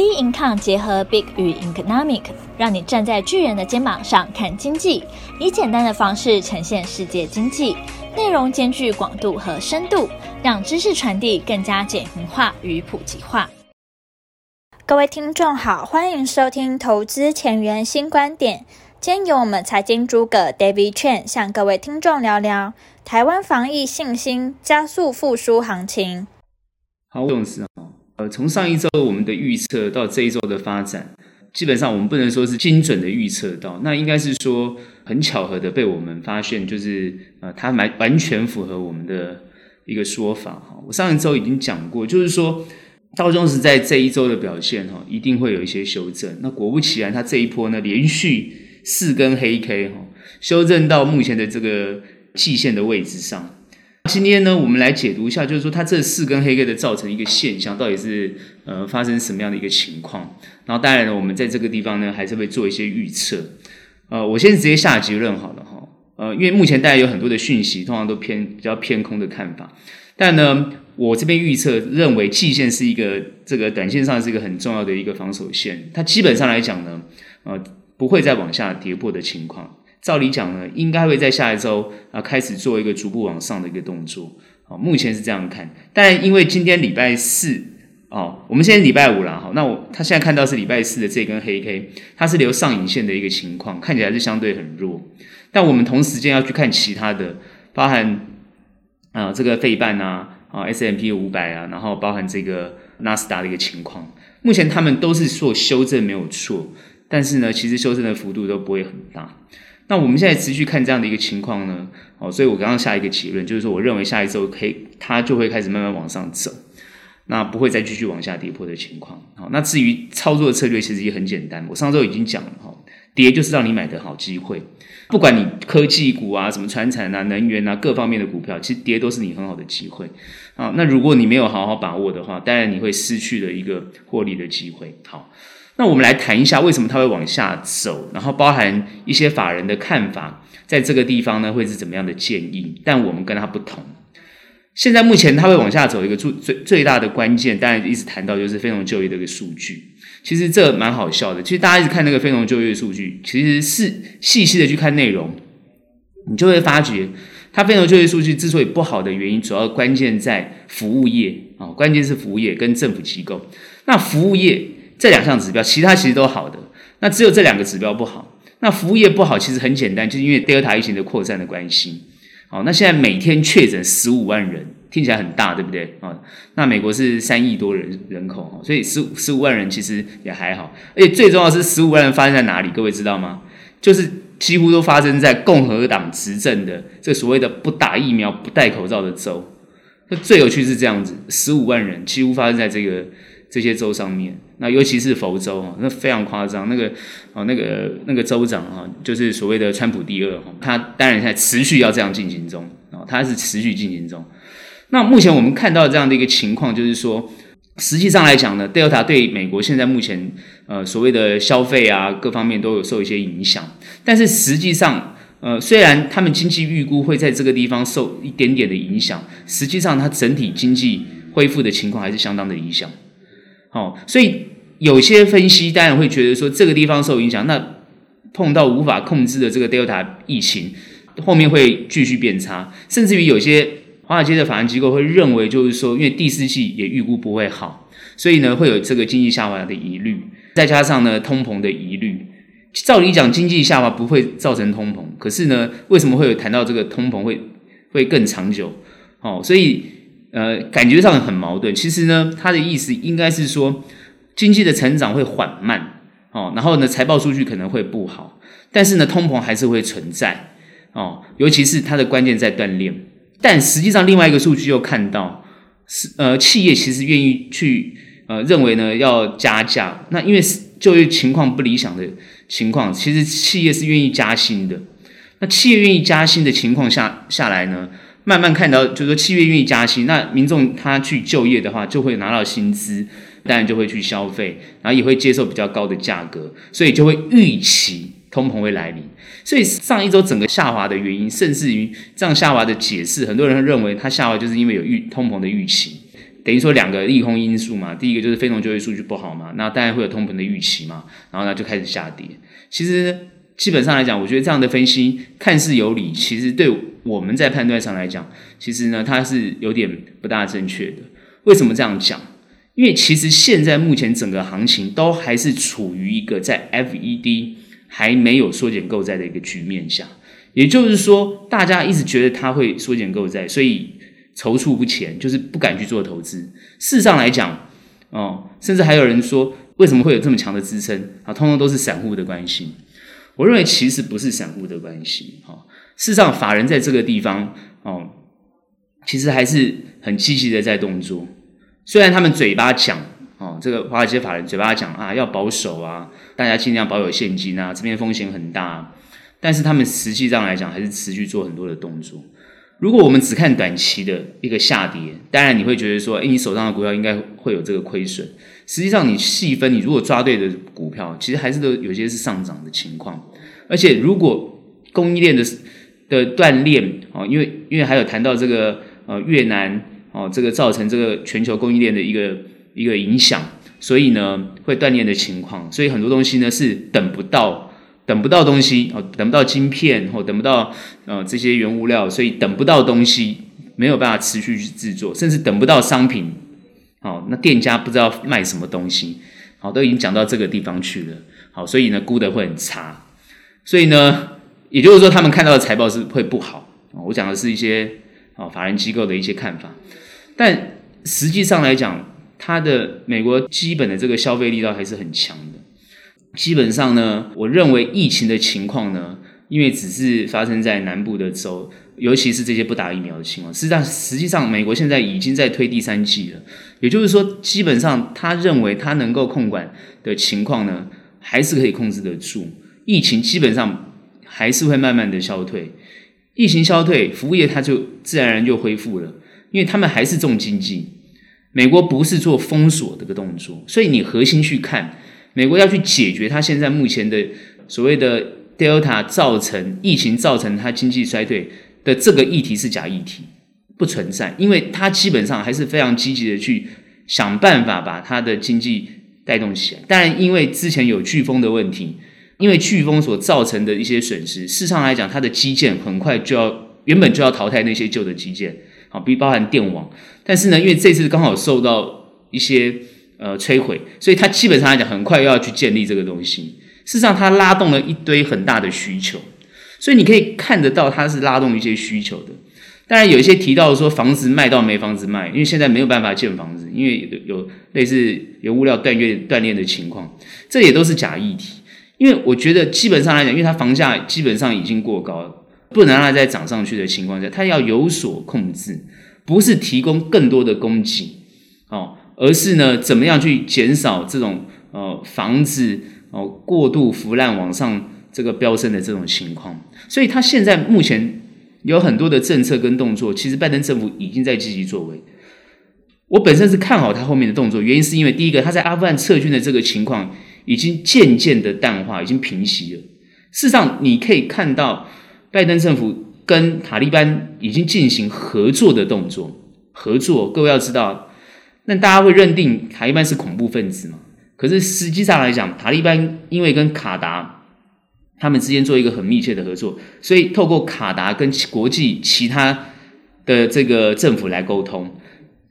B Income 结合 Big 与 Economic，让你站在巨人的肩膀上看经济，以简单的方式呈现世界经济，内容兼具广度和深度，让知识传递更加简明化与普及化。各位听众好，欢迎收听投资前沿新观点。今天由我们财经诸葛 David Chen 向各位听众聊聊台湾防疫信心加速复苏行情。好，重视呃，从上一周我们的预测到这一周的发展，基本上我们不能说是精准的预测到，那应该是说很巧合的被我们发现，就是呃，它蛮完全符合我们的一个说法哈。我上一周已经讲过，就是说道琼斯在这一周的表现哈，一定会有一些修正。那果不其然，它这一波呢连续四根黑 K 哈，修正到目前的这个季线的位置上。今天呢，我们来解读一下，就是说它这四根黑 K 的造成一个现象，到底是呃发生什么样的一个情况？然后当然了，我们在这个地方呢，还是会做一些预测。呃，我先直接下结论好了哈。呃，因为目前大家有很多的讯息，通常都偏比较偏空的看法。但呢，我这边预测认为季线是一个这个短线上是一个很重要的一个防守线，它基本上来讲呢，呃，不会再往下跌破的情况。照理讲呢，应该会在下一周啊开始做一个逐步往上的一个动作。好，目前是这样看。但因为今天礼拜四哦，我们现在礼拜五了。好，那我他现在看到是礼拜四的这根黑 K，它是留上影线的一个情况，看起来是相对很弱。但我们同时间要去看其他的，包含啊这个费半啊啊 S M P 五百啊，然后包含这个纳斯达的一个情况。目前他们都是做修正没有错，但是呢，其实修正的幅度都不会很大。那我们现在持续看这样的一个情况呢，哦，所以我刚刚下一个结论就是说，我认为下一周可以，它就会开始慢慢往上走，那不会再继续往下跌破的情况。好，那至于操作策略，其实也很简单，我上周已经讲了哈，跌就是让你买的好机会，不管你科技股啊、什么传产啊、能源啊各方面的股票，其实跌都是你很好的机会啊。那如果你没有好好把握的话，当然你会失去了一个获利的机会。好。那我们来谈一下为什么它会往下走，然后包含一些法人的看法，在这个地方呢会是怎么样的建议？但我们跟它不同。现在目前它会往下走，一个最最最大的关键，当然一直谈到就是非农就业的一个数据。其实这蛮好笑的，其实大家一直看那个非农就业数据，其实是细细的去看内容，你就会发觉，它非农就业数据之所以不好的原因，主要关键在服务业啊，关键是服务业跟政府机构。那服务业。这两项指标，其他其实都好的，那只有这两个指标不好。那服务业不好，其实很简单，就是因为 Delta 疫情的扩散的关系。好，那现在每天确诊十五万人，听起来很大，对不对？啊，那美国是三亿多人人口，所以十五十五万人其实也还好。而且最重要的是，十五万人发生在哪里？各位知道吗？就是几乎都发生在共和党执政的这所谓的不打疫苗、不戴口罩的州。那最有趣是这样子，十五万人几乎发生在这个。这些州上面，那尤其是佛州啊，那非常夸张。那个哦，那个那个州长哈，就是所谓的川普第二哈，他当然在持续要这样进行中啊，他是持续进行中。那目前我们看到这样的一个情况，就是说，实际上来讲呢，Delta 对美国现在目前呃所谓的消费啊各方面都有受一些影响。但是实际上，呃，虽然他们经济预估会在这个地方受一点点的影响，实际上它整体经济恢复的情况还是相当的理想。好，所以有些分析当然会觉得说，这个地方受影响，那碰到无法控制的这个 Delta 疫情，后面会继续变差，甚至于有些华尔街的法人机构会认为，就是说，因为第四季也预估不会好，所以呢会有这个经济下滑的疑虑，再加上呢通膨的疑虑。照理讲，经济下滑不会造成通膨，可是呢，为什么会有谈到这个通膨会会更长久？哦，所以。呃，感觉上很矛盾。其实呢，他的意思应该是说，经济的成长会缓慢哦，然后呢，财报数据可能会不好，但是呢，通膨还是会存在哦。尤其是它的关键在锻炼。但实际上，另外一个数据又看到是呃，企业其实愿意去呃，认为呢要加价。那因为就业情况不理想的情况，其实企业是愿意加薪的。那企业愿意加薪的情况下下来呢？慢慢看到，就是说企业愿意加薪，那民众他去就业的话，就会拿到薪资，当然就会去消费，然后也会接受比较高的价格，所以就会预期通膨会来临。所以上一周整个下滑的原因，甚至于这样下滑的解释，很多人认为它下滑就是因为有预通膨的预期。等于说两个利空因素嘛，第一个就是非农就业数据不好嘛，那当然会有通膨的预期嘛，然后呢就开始下跌。其实基本上来讲，我觉得这样的分析看似有理，其实对我们在判断上来讲，其实呢它是有点不大正确的。为什么这样讲？因为其实现在目前整个行情都还是处于一个在 FED 还没有缩减购债的一个局面下，也就是说，大家一直觉得它会缩减购债，所以。踌躇不前，就是不敢去做投资。事实上来讲，哦，甚至还有人说，为什么会有这么强的支撑啊？通通都是散户的关系。我认为其实不是散户的关系，哈。事实上，法人在这个地方，哦，其实还是很积极的在动作。虽然他们嘴巴讲，哦，这个华尔街法人嘴巴讲啊，要保守啊，大家尽量保有现金啊，这边风险很大。但是他们实际上来讲，还是持续做很多的动作。如果我们只看短期的一个下跌，当然你会觉得说，诶，你手上的股票应该会有这个亏损。实际上，你细分，你如果抓对的股票，其实还是都有些是上涨的情况。而且，如果供应链的的锻炼，哦，因为因为还有谈到这个呃越南哦，这个造成这个全球供应链的一个一个影响，所以呢会断裂的情况，所以很多东西呢是等不到。等不到东西哦，等不到晶片或等不到呃这些原物料，所以等不到东西，没有办法持续去制作，甚至等不到商品。好，那店家不知道卖什么东西，好，都已经讲到这个地方去了。好，所以呢，估得会很差。所以呢，也就是说，他们看到的财报是会不好啊。我讲的是一些啊法人机构的一些看法，但实际上来讲，它的美国基本的这个消费力道还是很强的。基本上呢，我认为疫情的情况呢，因为只是发生在南部的州，尤其是这些不打疫苗的情况。实际上，实际上美国现在已经在推第三季了，也就是说，基本上他认为他能够控管的情况呢，还是可以控制得住。疫情基本上还是会慢慢的消退，疫情消退，服务业它就自然而然就恢复了，因为他们还是重经济。美国不是做封锁这个动作，所以你核心去看。美国要去解决它现在目前的所谓的 Delta 造成疫情造成它经济衰退的这个议题是假议题，不存在，因为它基本上还是非常积极的去想办法把它的经济带动起来。当然，因为之前有飓风的问题，因为飓风所造成的一些损失，事实上来讲，它的基建很快就要原本就要淘汰那些旧的基建，好，比包含电网。但是呢，因为这次刚好受到一些。呃，摧毁，所以它基本上来讲，很快又要去建立这个东西。事实上，它拉动了一堆很大的需求，所以你可以看得到它是拉动一些需求的。当然，有一些提到说房子卖到没房子卖，因为现在没有办法建房子，因为有有类似有物料断裂断裂的情况，这也都是假议题。因为我觉得基本上来讲，因为它房价基本上已经过高了，不能让它再涨上去的情况下，它要有所控制，不是提供更多的供给，哦。而是呢，怎么样去减少这种呃房子哦过度腐烂往上这个飙升的这种情况？所以，他现在目前有很多的政策跟动作，其实拜登政府已经在积极作为。我本身是看好他后面的动作，原因是因为第一个，他在阿富汗撤军的这个情况已经渐渐的淡化，已经平息了。事实上，你可以看到拜登政府跟塔利班已经进行合作的动作，合作。各位要知道。那大家会认定塔利班是恐怖分子吗？可是实际上来讲，塔利班因为跟卡达他们之间做一个很密切的合作，所以透过卡达跟国际其他的这个政府来沟通，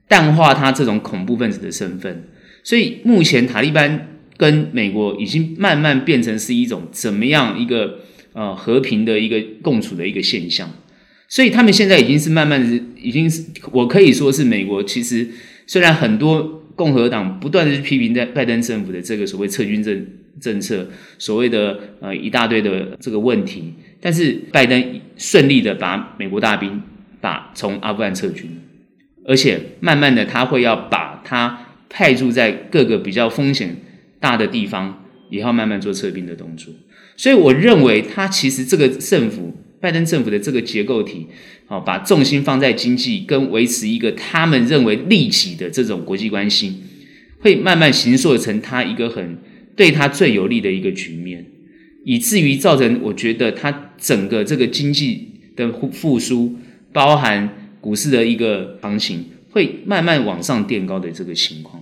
淡化他这种恐怖分子的身份。所以目前塔利班跟美国已经慢慢变成是一种怎么样一个呃和平的一个共处的一个现象。所以他们现在已经是慢慢的，已经是我可以说是美国其实。虽然很多共和党不断的去批评在拜登政府的这个所谓撤军政政策，所谓的呃一大堆的这个问题，但是拜登顺利的把美国大兵把从阿富汗撤军，而且慢慢的他会要把他派驻在各个比较风险大的地方，也要慢慢做撤兵的动作。所以我认为他其实这个政府。拜登政府的这个结构体，好，把重心放在经济跟维持一个他们认为利己的这种国际关系，会慢慢形塑成他一个很对他最有利的一个局面，以至于造成我觉得他整个这个经济的复苏，包含股市的一个行情，会慢慢往上垫高的这个情况。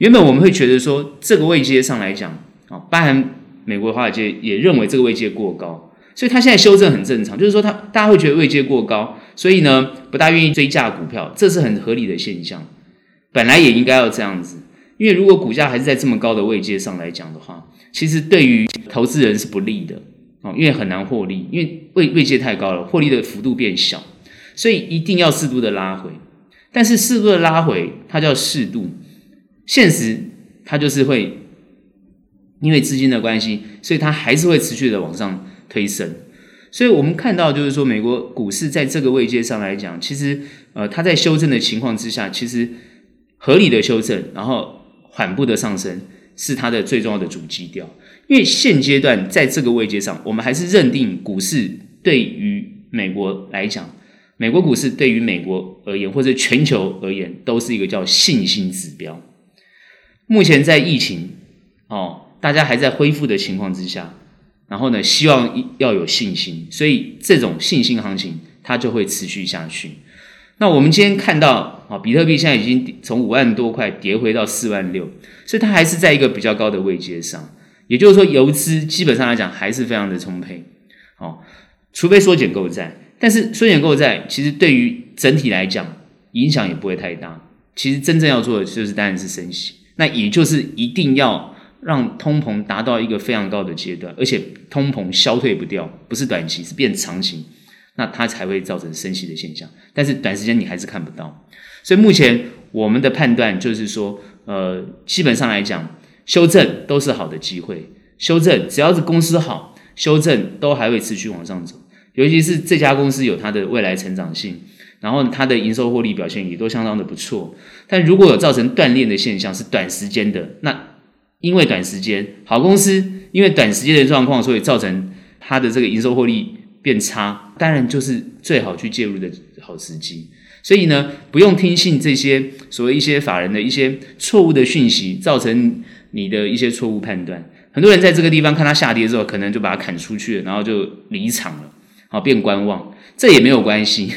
原本我们会觉得说，这个位阶上来讲啊，包含美国华尔街也认为这个位阶过高，所以它现在修正很正常。就是说，它大家会觉得位阶过高，所以呢，不大愿意追价股票，这是很合理的现象。本来也应该要这样子，因为如果股价还是在这么高的位阶上来讲的话，其实对于投资人是不利的哦，因为很难获利，因为位位阶太高了，获利的幅度变小，所以一定要适度的拉回。但是适度的拉回，它叫适度。现实它就是会因为资金的关系，所以它还是会持续的往上推升。所以我们看到就是说，美国股市在这个位阶上来讲，其实呃，它在修正的情况之下，其实合理的修正，然后缓步的上升，是它的最重要的主基调。因为现阶段在这个位阶上，我们还是认定股市对于美国来讲，美国股市对于美国而言，或者全球而言，都是一个叫信心指标。目前在疫情哦，大家还在恢复的情况之下，然后呢，希望要有信心，所以这种信心行情它就会持续下去。那我们今天看到啊，比特币现在已经从五万多块跌回到四万六，所以它还是在一个比较高的位阶上。也就是说，游资基本上来讲还是非常的充沛。哦，除非缩减购债，但是缩减购债其实对于整体来讲影响也不会太大。其实真正要做的就是当然是升息。那也就是一定要让通膨达到一个非常高的阶段，而且通膨消退不掉，不是短期，是变长期，那它才会造成升息的现象。但是短时间你还是看不到，所以目前我们的判断就是说，呃，基本上来讲，修正都是好的机会，修正只要是公司好，修正都还会持续往上走，尤其是这家公司有它的未来成长性。然后它的营收获利表现也都相当的不错，但如果有造成断链的现象，是短时间的，那因为短时间好公司因为短时间的状况，所以造成它的这个营收获利变差，当然就是最好去介入的好时机。所以呢，不用听信这些所谓一些法人的一些错误的讯息，造成你的一些错误判断。很多人在这个地方看它下跌之后，可能就把它砍出去了，然后就离场了，好变观望，这也没有关系。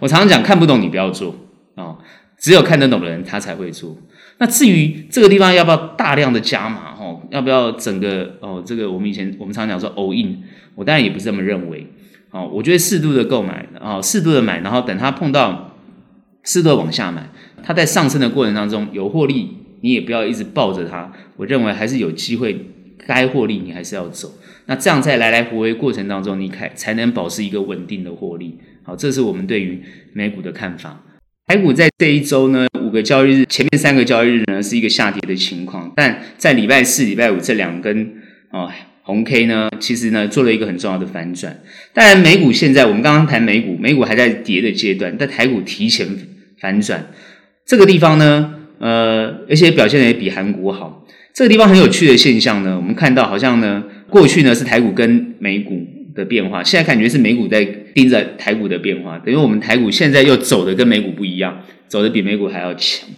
我常常讲，看不懂你不要做啊、哦，只有看得懂的人他才会做。那至于这个地方要不要大量的加码哦，要不要整个哦，这个我们以前我们常讲说 all in，我当然也不是这么认为哦。我觉得适度的购买啊，适度的买，然后等它碰到适度的往下买，它在上升的过程当中有获利，你也不要一直抱着它。我认为还是有机会，该获利你还是要走。那这样在来来回回过程当中，你才才能保持一个稳定的获利。好，这是我们对于美股的看法。台股在这一周呢，五个交易日，前面三个交易日呢是一个下跌的情况，但在礼拜四、礼拜五这两根哦红 K 呢，其实呢做了一个很重要的反转。当然，美股现在我们刚刚谈美股，美股还在跌的阶段，但台股提前反转，这个地方呢，呃，而且表现也比韩股好。这个地方很有趣的现象呢，我们看到好像呢，过去呢是台股跟美股的变化，现在感觉是美股在盯着台股的变化，等于我们台股现在又走的跟美股不一样，走的比美股还要强。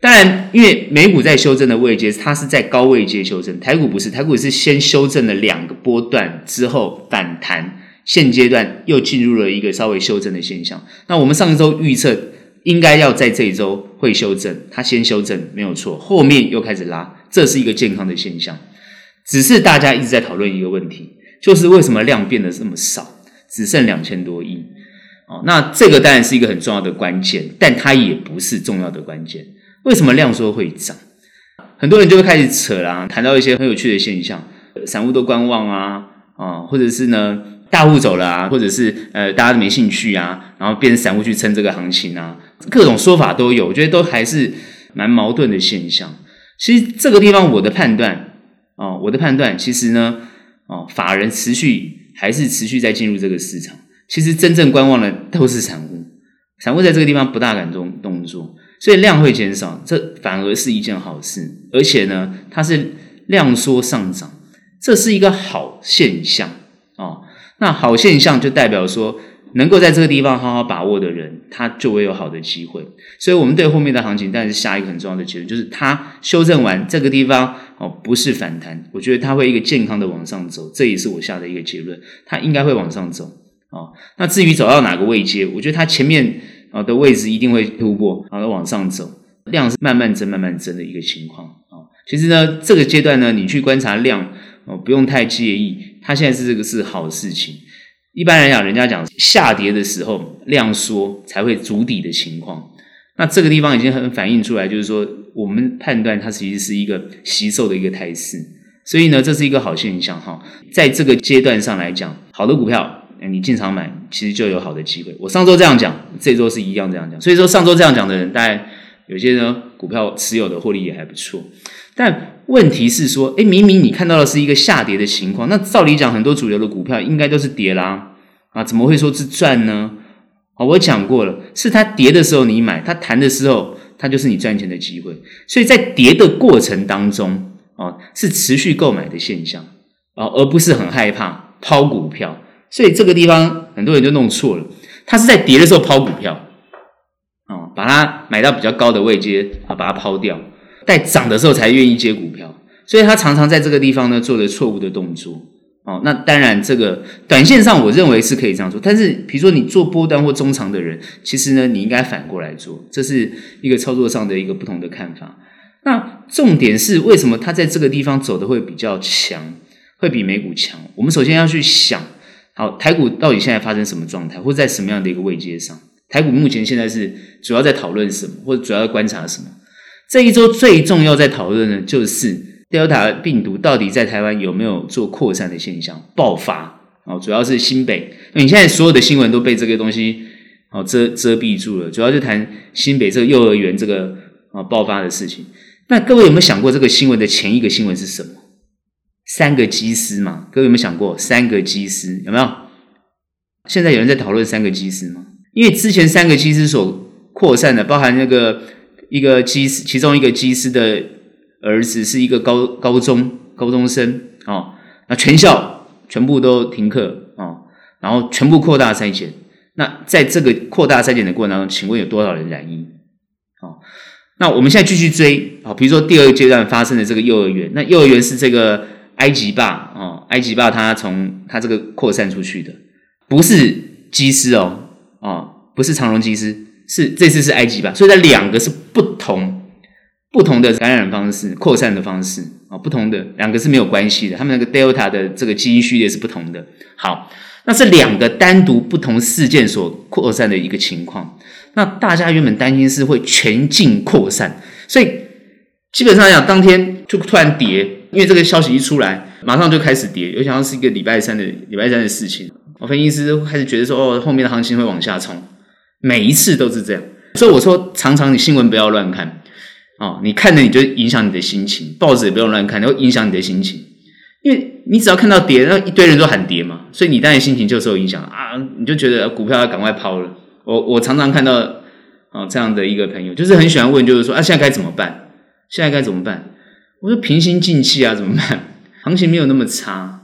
当然，因为美股在修正的位阶，它是在高位阶修正，台股不是，台股是先修正了两个波段之后反弹，现阶段又进入了一个稍微修正的现象。那我们上一周预测应该要在这一周会修正，它先修正没有错，后面又开始拉，这是一个健康的现象。只是大家一直在讨论一个问题。就是为什么量变得这么少，只剩两千多亿？哦，那这个当然是一个很重要的关键，但它也不是重要的关键。为什么量缩会涨？很多人就会开始扯啦，谈到一些很有趣的现象，散户都观望啊，啊，或者是呢大户走了啊，或者是呃大家都没兴趣啊，然后变成散户去撑这个行情啊，各种说法都有，我觉得都还是蛮矛盾的现象。其实这个地方我的判断，哦，我的判断其实呢。哦，法人持续还是持续在进入这个市场。其实真正观望的都是散户，散户在这个地方不大敢动动作，所以量会减少，这反而是一件好事。而且呢，它是量缩上涨，这是一个好现象哦。那好现象就代表说。能够在这个地方好好把握的人，他就会有好的机会。所以，我们对后面的行情，但是下一个很重要的结论，就是它修正完这个地方哦，不是反弹，我觉得它会一个健康的往上走，这也是我下的一个结论，它应该会往上走哦。那至于走到哪个位阶，我觉得它前面啊的位置一定会突破，然后往上走，量是慢慢增、慢慢增的一个情况啊。其实呢，这个阶段呢，你去观察量哦，不用太介意，它现在是这个是好事情。一般来讲，人家讲下跌的时候量缩才会筑底的情况，那这个地方已经很反映出来，就是说我们判断它其实是一个惜售的一个态势，所以呢，这是一个好现象哈。在这个阶段上来讲，好的股票。你进场买，其实就有好的机会。我上周这样讲，这周是一样这样讲。所以说上周这样讲的人，大概有些呢股票持有的获利也还不错。但问题是说，诶，明明你看到的是一个下跌的情况，那照理讲，很多主流的股票应该都是跌啦，啊，怎么会说是赚呢？啊，我讲过了，是它跌的时候你买，它弹的时候，它就是你赚钱的机会。所以在跌的过程当中，啊，是持续购买的现象，啊，而不是很害怕抛股票。所以这个地方很多人就弄错了，他是在跌的时候抛股票，啊，把它买到比较高的位阶啊，把它抛掉，在涨的时候才愿意接股票，所以他常常在这个地方呢做了错误的动作，哦，那当然这个短线上我认为是可以这样做，但是比如说你做波段或中长的人，其实呢你应该反过来做，这是一个操作上的一个不同的看法。那重点是为什么他在这个地方走的会比较强，会比美股强？我们首先要去想。好，台股到底现在发生什么状态，或在什么样的一个位阶上？台股目前现在是主要在讨论什么，或者主要在观察什么？这一周最重要在讨论的，就是 Delta 病毒到底在台湾有没有做扩散的现象爆发？哦，主要是新北，你现在所有的新闻都被这个东西哦遮遮蔽住了，主要就谈新北这个幼儿园这个啊爆发的事情。那各位有没有想过，这个新闻的前一个新闻是什么？三个机师嘛，各位有没有想过三个机师有没有？现在有人在讨论三个机师吗？因为之前三个机师所扩散的，包含那个一个机师，其中一个机师的儿子是一个高高中高中生哦，那全校全部都停课哦，然后全部扩大筛检。那在这个扩大筛检的过程当中，请问有多少人染疫？哦，那我们现在继续追啊，比如说第二阶段发生的这个幼儿园，那幼儿园是这个。埃及坝哦，埃及坝，他从他这个扩散出去的，不是机师哦，哦，不是长荣机师，是这次是埃及坝，所以它两个是不同不同的感染方式、扩散的方式啊、不同的两个是没有关系的，他们那个 Delta 的这个基因序列是不同的。好，那是两个单独不同事件所扩散的一个情况。那大家原本担心是会全境扩散，所以基本上来讲，当天就突然跌。因为这个消息一出来，马上就开始跌，有想到是一个礼拜三的礼拜三的事情。我分析师开始觉得说，哦，后面的行情会往下冲，每一次都是这样。所以我说，常常你新闻不要乱看，哦，你看着你就影响你的心情，报纸也不用乱看，会影响你的心情。因为你只要看到跌，那一堆人都喊跌嘛，所以你当然心情就受影响啊，你就觉得股票要赶快抛了。我我常常看到哦这样的一个朋友，就是很喜欢问，就是说啊，现在该怎么办？现在该怎么办？我说平心静气啊，怎么办？行情没有那么差，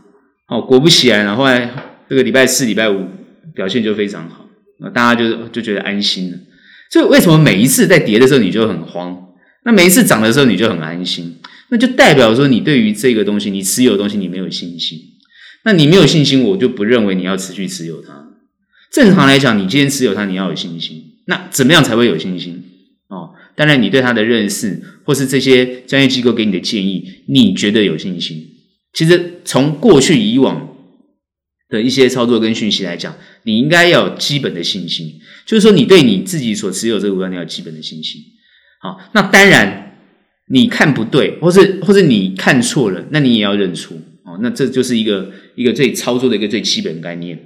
哦，果不其然，然后来这个礼拜四、礼拜五表现就非常好，那大家就就觉得安心了。所以为什么每一次在跌的时候你就很慌，那每一次涨的时候你就很安心？那就代表说你对于这个东西，你持有的东西你没有信心。那你没有信心，我就不认为你要持续持有它。正常来讲，你今天持有它，你要有信心。那怎么样才会有信心？哦。当然，你对它的认识，或是这些专业机构给你的建议，你觉得有信心？其实从过去以往的一些操作跟讯息来讲，你应该要有基本的信心，就是说你对你自己所持有这个股票，你要有基本的信心。好，那当然你看不对，或是或是你看错了，那你也要认出。哦，那这就是一个一个最操作的一个最基本概念，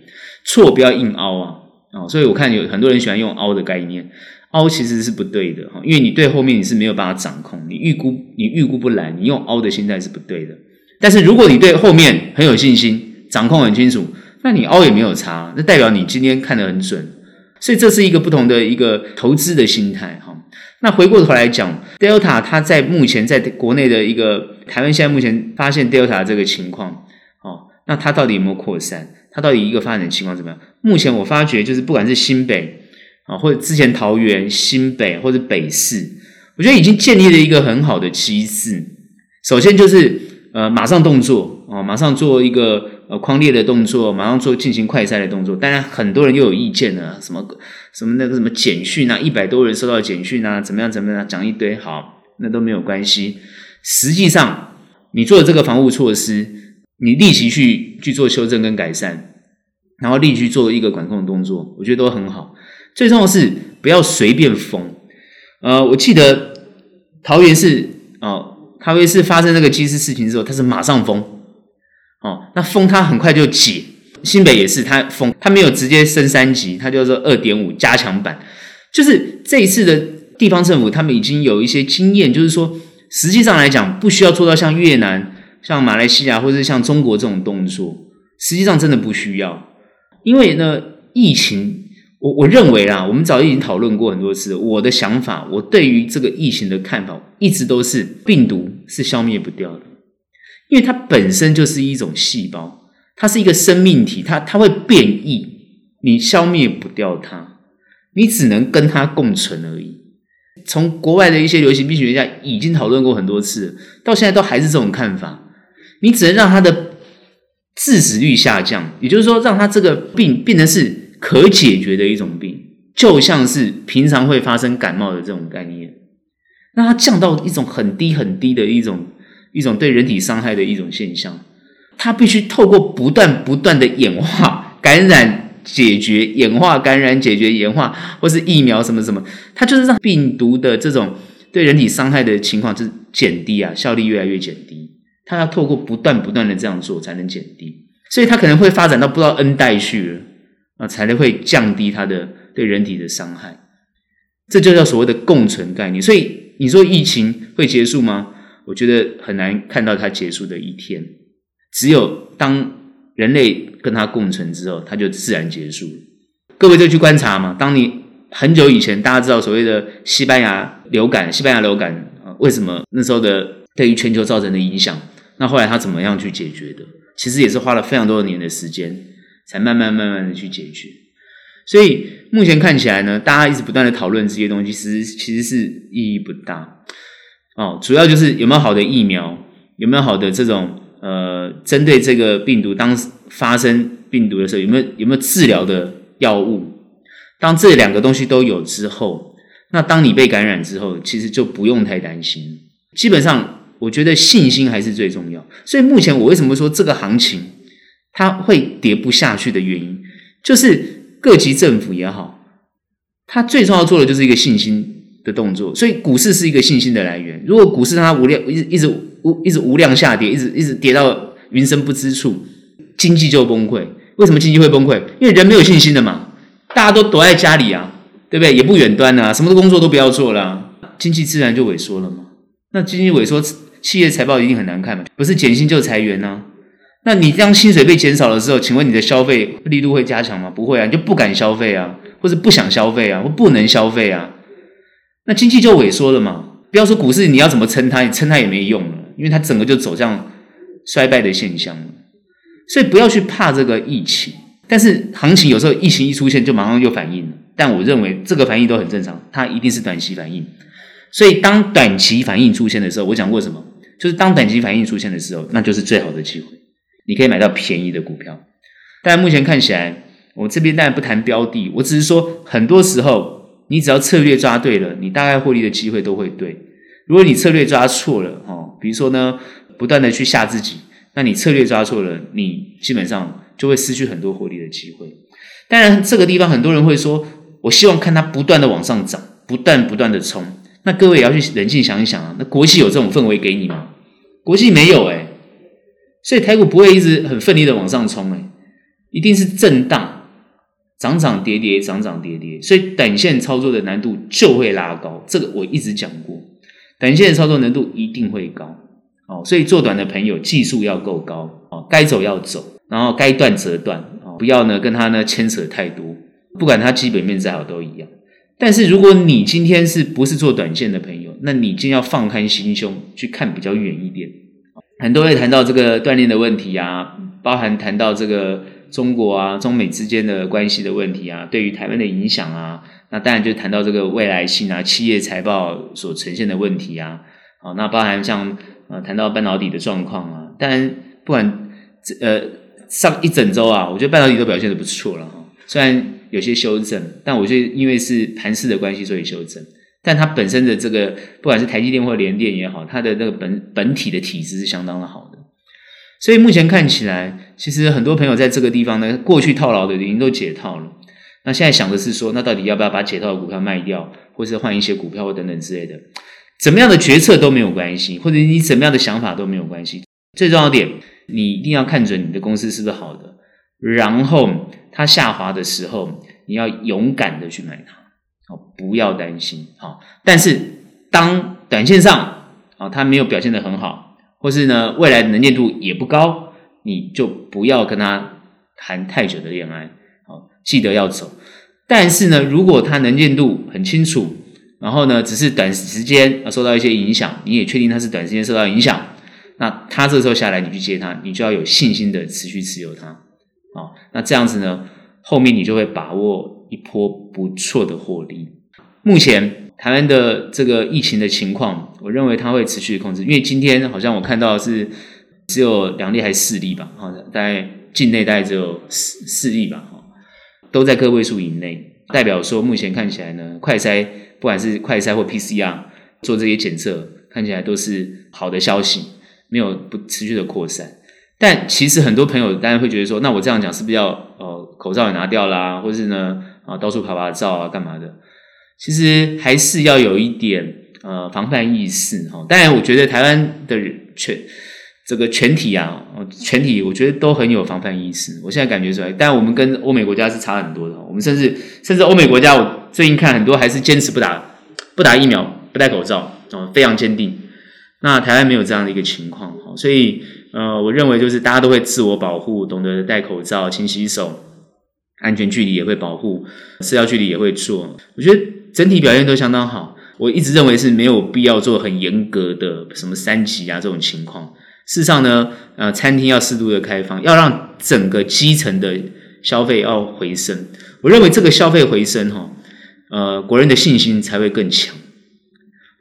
错不要硬凹啊。哦，所以我看有很多人喜欢用凹的概念。凹其实是不对的哈，因为你对后面你是没有办法掌控，你预估你预估不来，你用凹的心态是不对的。但是如果你对后面很有信心，掌控很清楚，那你凹也没有差，那代表你今天看得很准。所以这是一个不同的一个投资的心态哈。那回过头来讲，Delta 它在目前在国内的一个台湾现在目前发现 Delta 这个情况哦，那它到底有没有扩散？它到底一个发展的情况怎么样？目前我发觉就是不管是新北。啊，或者之前桃园、新北或者北市，我觉得已经建立了一个很好的机制。首先就是呃，马上动作啊，马上做一个呃呃匡列的动作，马上做进行快筛的动作。当然，很多人又有意见了，什么什么那个什么简讯啊，一百多人收到简讯啊，怎么样怎么样，讲一堆，好，那都没有关系。实际上，你做的这个防护措施，你立即去去做修正跟改善，然后立即去做一个管控的动作，我觉得都很好。最重要是不要随便封。呃，我记得桃园市哦，桃园市发生那个机师事情之后，他是马上封。哦，那封他很快就解。新北也是，他封他没有直接升三级，他就是二点五加强版。就是这一次的地方政府，他们已经有一些经验，就是说，实际上来讲，不需要做到像越南、像马来西亚或者像中国这种动作。实际上真的不需要，因为呢，疫情，我我认为啦，我们早已经讨论过很多次。我的想法，我对于这个疫情的看法，一直都是病毒是消灭不掉的。因为它本身就是一种细胞，它是一个生命体，它它会变异，你消灭不掉它，你只能跟它共存而已。从国外的一些流行病学家已经讨论过很多次，到现在都还是这种看法。你只能让它的致死率下降，也就是说，让它这个病变成是可解决的一种病，就像是平常会发生感冒的这种概念，让它降到一种很低很低的一种。一种对人体伤害的一种现象，它必须透过不断不断的演化、感染、解决、演化、感染、解决、演化，或是疫苗什么什么，它就是让病毒的这种对人体伤害的情况就是减低啊，效力越来越减低。它要透过不断不断的这样做才能减低，所以它可能会发展到不知道 N 代去了啊，才能会降低它的对人体的伤害。这就叫所谓的共存概念。所以你说疫情会结束吗？我觉得很难看到它结束的一天，只有当人类跟它共存之后，它就自然结束了。各位就去观察嘛。当你很久以前，大家知道所谓的西班牙流感，西班牙流感啊，为什么那时候的对于全球造成的影响？那后来它怎么样去解决的？其实也是花了非常多年的时间，才慢慢慢慢的去解决。所以目前看起来呢，大家一直不断的讨论这些东西，其实其实是意义不大。哦，主要就是有没有好的疫苗，有没有好的这种呃，针对这个病毒，当发生病毒的时候，有没有有没有治疗的药物？当这两个东西都有之后，那当你被感染之后，其实就不用太担心。基本上，我觉得信心还是最重要。所以目前我为什么说这个行情它会跌不下去的原因，就是各级政府也好，它最重要做的就是一个信心。的动作，所以股市是一个信心的来源。如果股市它无量一直一直无一直无量下跌，一直一直跌到云深不知处，经济就崩溃。为什么经济会崩溃？因为人没有信心的嘛，大家都躲在家里啊，对不对？也不远端啊，什么的工作都不要做了，经济自然就萎缩了嘛。那经济萎缩，企业财报一定很难看嘛，不是减薪就裁员啊。那你当薪水被减少的时候，请问你的消费力度会加强吗？不会啊，你就不敢消费啊，或是不想消费啊，或不能消费啊。那经济就萎缩了嘛？不要说股市，你要怎么撑它？你撑它也没用了，因为它整个就走向衰败的现象了。所以不要去怕这个疫情，但是行情有时候疫情一出现就马上就反应了。但我认为这个反应都很正常，它一定是短期反应。所以当短期反应出现的时候，我讲过什么？就是当短期反应出现的时候，那就是最好的机会，你可以买到便宜的股票。但目前看起来，我这边当然不谈标的，我只是说很多时候。你只要策略抓对了，你大概获利的机会都会对。如果你策略抓错了，哦，比如说呢，不断的去吓自己，那你策略抓错了，你基本上就会失去很多获利的机会。当然，这个地方很多人会说，我希望看它不断的往上涨，不断不断的冲。那各位也要去冷静想一想啊，那国际有这种氛围给你吗？国际没有诶，所以台股不会一直很奋力的往上冲诶，一定是震荡。涨涨跌跌，涨涨跌跌，所以短线操作的难度就会拉高。这个我一直讲过，短线操作难度一定会高。哦，所以做短的朋友技术要够高哦，该走要走，然后该断则断哦，不要呢跟他呢牵扯太多。不管他基本面再好都一样。但是如果你今天是不是做短线的朋友，那你就要放开心胸去看比较远一点。很多人谈到这个锻炼的问题啊，包含谈到这个。中国啊，中美之间的关系的问题啊，对于台湾的影响啊，那当然就谈到这个未来性啊，企业财报所呈现的问题啊，好，那包含像呃谈到半导体的状况啊，当然不管呃上一整周啊，我觉得半导体都表现的不错了哈。虽然有些修正，但我觉得因为是盘势的关系，所以修正。但它本身的这个，不管是台积电或联电也好，它的那个本本体的体质是相当的好的。所以目前看起来，其实很多朋友在这个地方呢，过去套牢的已经都解套了。那现在想的是说，那到底要不要把解套的股票卖掉，或是换一些股票或等等之类的？怎么样的决策都没有关系，或者你怎么样的想法都没有关系。最重要点，你一定要看准你的公司是不是好的，然后它下滑的时候，你要勇敢的去买它，好，不要担心，好。但是当短线上啊，它没有表现得很好，或是呢未来能见度也不高，你就不要跟他谈太久的恋爱，好，记得要走。但是呢，如果他能见度很清楚，然后呢，只是短时间啊受到一些影响，你也确定他是短时间受到影响。那他这时候下来，你去接他，你就要有信心的持续持有它，啊，那这样子呢，后面你就会把握一波不错的获利。目前台湾的这个疫情的情况，我认为它会持续控制，因为今天好像我看到是只有两例还是四例吧，哈，大概境内大概只有四四例吧，哈，都在个位数以内，代表说目前看起来呢，快筛不管是快筛或 PCR 做这些检测，看起来都是好的消息。没有不持续的扩散，但其实很多朋友当然会觉得说，那我这样讲是不是要呃口罩也拿掉啦，或是呢啊到处拍拍照啊干嘛的？其实还是要有一点呃防范意识哈。当然，我觉得台湾的人全这个全体啊，全体我觉得都很有防范意识。我现在感觉出来，但我们跟欧美国家是差很多的。我们甚至甚至欧美国家，我最近看很多还是坚持不打不打疫苗，不戴口罩哦，非常坚定。那台湾没有这样的一个情况，所以呃，我认为就是大家都会自我保护，懂得戴口罩、勤洗手，安全距离也会保护，社交距离也会做。我觉得整体表现都相当好。我一直认为是没有必要做很严格的什么三级啊这种情况。事实上呢，呃，餐厅要适度的开放，要让整个基层的消费要回升。我认为这个消费回升哈，呃，国人的信心才会更强。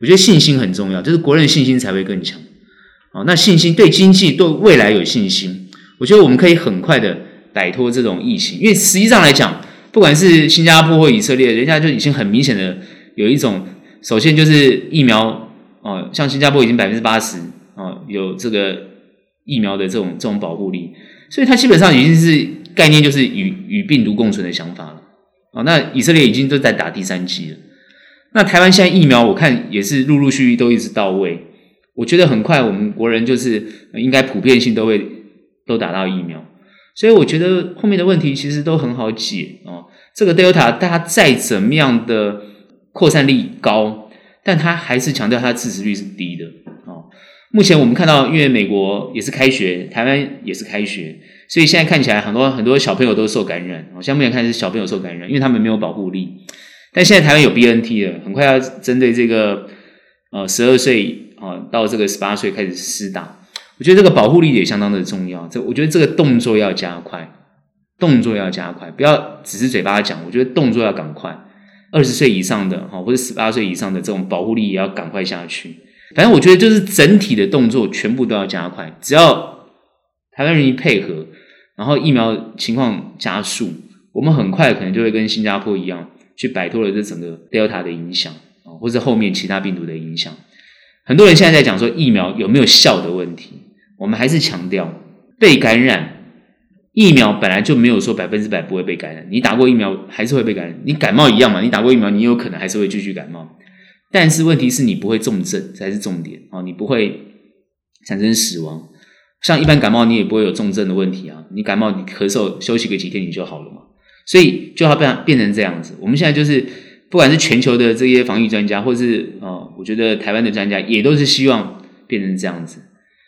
我觉得信心很重要，就是国人的信心才会更强。哦，那信心对经济、对未来有信心，我觉得我们可以很快的摆脱这种疫情。因为实际上来讲，不管是新加坡或以色列，人家就已经很明显的有一种，首先就是疫苗哦，像新加坡已经百分之八十，有这个疫苗的这种这种保护力，所以它基本上已经是概念就是与与病毒共存的想法了。哦，那以色列已经都在打第三剂了。那台湾现在疫苗，我看也是陆陆续续都一直到位。我觉得很快，我们国人就是应该普遍性都会都打到疫苗，所以我觉得后面的问题其实都很好解哦。这个 Delta 大家再怎么样的扩散力高，但它还是强调它致死率是低的。目前我们看到，因为美国也是开学，台湾也是开学，所以现在看起来很多很多小朋友都受感染。像目前看是小朋友受感染，因为他们没有保护力。但现在台湾有 BNT 了，很快要针对这个呃十二岁啊到这个十八岁开始施打，我觉得这个保护力也相当的重要。这我觉得这个动作要加快，动作要加快，不要只是嘴巴讲。我觉得动作要赶快，二十岁以上的哈或者十八岁以上的这种保护力也要赶快下去。反正我觉得就是整体的动作全部都要加快，只要台湾人一配合，然后疫苗情况加速，我们很快可能就会跟新加坡一样。去摆脱了这整个 Delta 的影响啊，或者后面其他病毒的影响。很多人现在在讲说疫苗有没有效的问题，我们还是强调被感染，疫苗本来就没有说百分之百不会被感染，你打过疫苗还是会被感染。你感冒一样嘛，你打过疫苗，你有可能还是会继续感冒。但是问题是你不会重症才是重点啊，你不会产生死亡。像一般感冒你也不会有重症的问题啊，你感冒你咳嗽休息个几天你就好了嘛。所以就要变变成这样子。我们现在就是，不管是全球的这些防疫专家，或是呃，我觉得台湾的专家也都是希望变成这样子。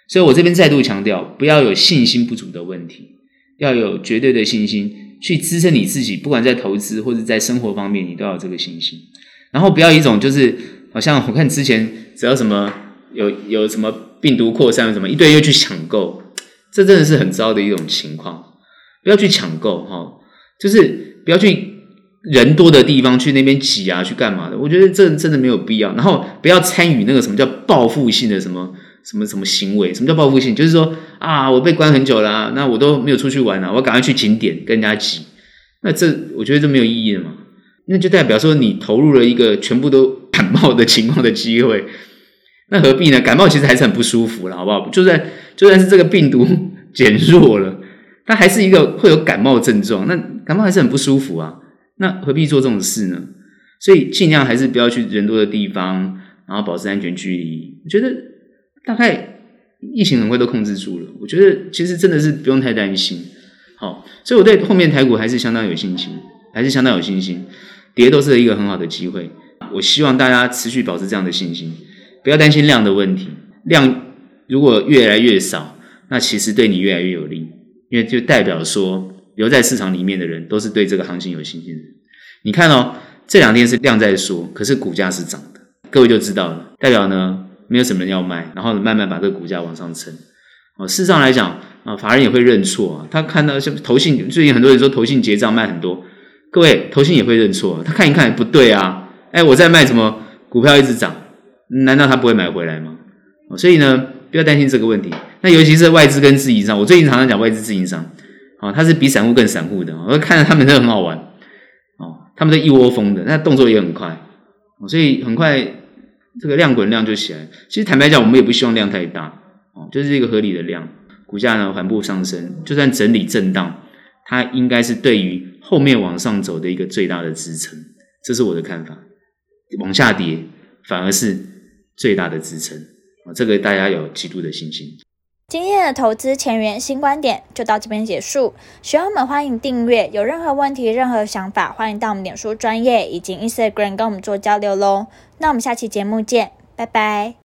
所以我这边再度强调，不要有信心不足的问题，要有绝对的信心去支撑你自己。不管在投资或者在生活方面，你都要有这个信心。然后不要一种就是，好像我看之前只要什么有有什么病毒扩散什么一堆又去抢购，这真的是很糟的一种情况。不要去抢购哈。就是不要去人多的地方去那边挤啊，去干嘛的？我觉得这真的没有必要。然后不要参与那个什么叫报复性的什么什么什么行为？什么叫报复性？就是说啊，我被关很久了，那我都没有出去玩啊，我赶快去景点跟人家挤，那这我觉得这没有意义了嘛。那就代表说你投入了一个全部都感冒的情况的机会，那何必呢？感冒其实还是很不舒服了，好不好？就算就算是这个病毒减弱了，它还是一个会有感冒症状，那感冒还是很不舒服啊。那何必做这种事呢？所以尽量还是不要去人多的地方，然后保持安全距离。我觉得大概疫情很快都控制住了，我觉得其实真的是不用太担心。好，所以我对后面台股还是相当有信心，还是相当有信心。跌都是一个很好的机会，我希望大家持续保持这样的信心，不要担心量的问题。量如果越来越少，那其实对你越来越有利，因为就代表说留在市场里面的人都是对这个行情有信心的。你看哦，这两天是量在缩，可是股价是涨的，各位就知道了，代表呢没有什么人要卖，然后慢慢把这个股价往上撑。哦，事实上来讲啊，法人也会认错啊，他看到像投信，最近很多人说投信结账卖很多。各位，投信也会认错，他看一看不对啊，哎，我在卖什么股票一直涨，难道他不会买回来吗？所以呢，不要担心这个问题。那尤其是外资跟自营商，我最近常常讲外资自营商，哦，他是比散户更散户的，我看着他们都很好玩，哦，他们都一窝蜂的，那动作也很快，所以很快这个量滚量就起来。其实坦白讲，我们也不希望量太大，哦，就是一个合理的量，股价呢缓步上升，就算整理震荡，它应该是对于。后面往上走的一个最大的支撑，这是我的看法。往下跌反而是最大的支撑啊，这个大家有极度的信心。今天的投资前沿新观点就到这边结束。喜欢我们欢迎订阅，有任何问题、任何想法，欢迎到我们脸书专业以及 Instagram 跟我们做交流喽。那我们下期节目见，拜拜。